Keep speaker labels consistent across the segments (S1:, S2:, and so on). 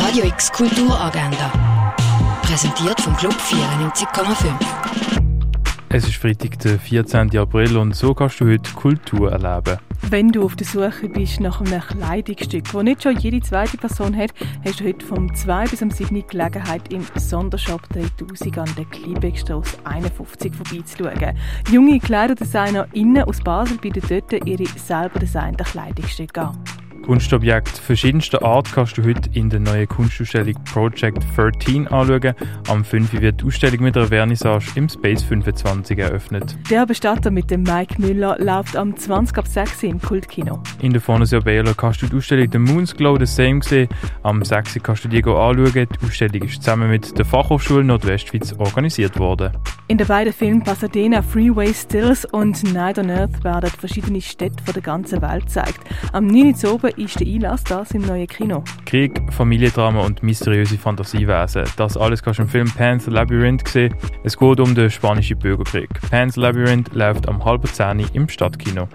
S1: Radio X Kulturagenda. Präsentiert vom Club 94,5.
S2: Es ist Freitag, der 14. April und so kannst du heute Kultur erleben.
S3: Wenn du auf der Suche bist nach einem Kleidungsstück, das nicht schon jede zweite Person hat, hast du heute vom 2 bis am 7 Gelegenheit im Sondershop 3000 an der Kliebeckstrasse 51 vorbeizuschauen. Junge KleiderdesignerInnen aus Basel bieten dort ihre selber designten Kleidungsstücke an.
S2: Kunstobjekte verschiedenster Art kannst du heute in der neuen Kunstausstellung Project 13 anschauen. Am 5. wird die Ausstellung mit einer Vernissage im Space 25 eröffnet.
S3: Der Bestatter mit dem Mike Müller läuft am 20 ab 6 im Kultkino.
S2: In der Fondation Baylor kannst du die Ausstellung The Moon's Glow The Same sehen. Am 6. kannst du die anschauen. Die Ausstellung ist zusammen mit der Fachhochschule Nordwestschweiz organisiert worden.
S3: In den beiden Filmen Pasadena, Freeway Stills und Night on Earth werden verschiedene Städte von der ganzen Welt gezeigt. Am 9. Oktober ist der Einlass das im neuen Kino.
S2: Krieg, Familiendrama und mysteriöse Fantasiewesen. Das alles kannst du im Film Pan's Labyrinth sehen. Es geht um den spanischen Bürgerkrieg. Pan's Labyrinth läuft am halben Zehn im Stadtkino.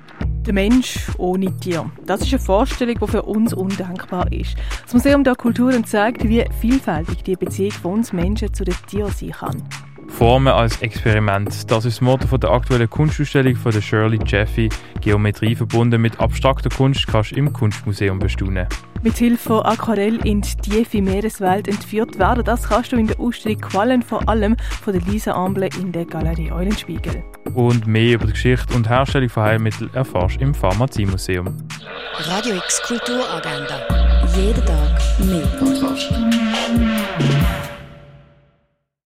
S3: Der Mensch ohne Tier. Das ist eine Vorstellung, die für uns undenkbar ist. Das Museum der Kulturen zeigt, wie vielfältig die Beziehung von uns Menschen zu den Tieren sein kann.
S2: Formen als Experiment. Das ist das Motto der aktuellen Kunstausstellung von der Shirley Jeffy. Geometrie verbunden mit abstrakter Kunst kannst du im Kunstmuseum bestaunen.
S3: Mit Hilfe von Aquarell in die tiefe Meereswelt entführt werden, das kannst du in der Ausstellung Quallen vor allem von der Lisa Amble in der Galerie Eulenspiegel.
S2: Und mehr über die Geschichte und Herstellung von Heilmitteln erfährst du im Pharmaziemuseum.
S1: Radio X Kulturagenda. Jeden Tag mehr. Kontrast.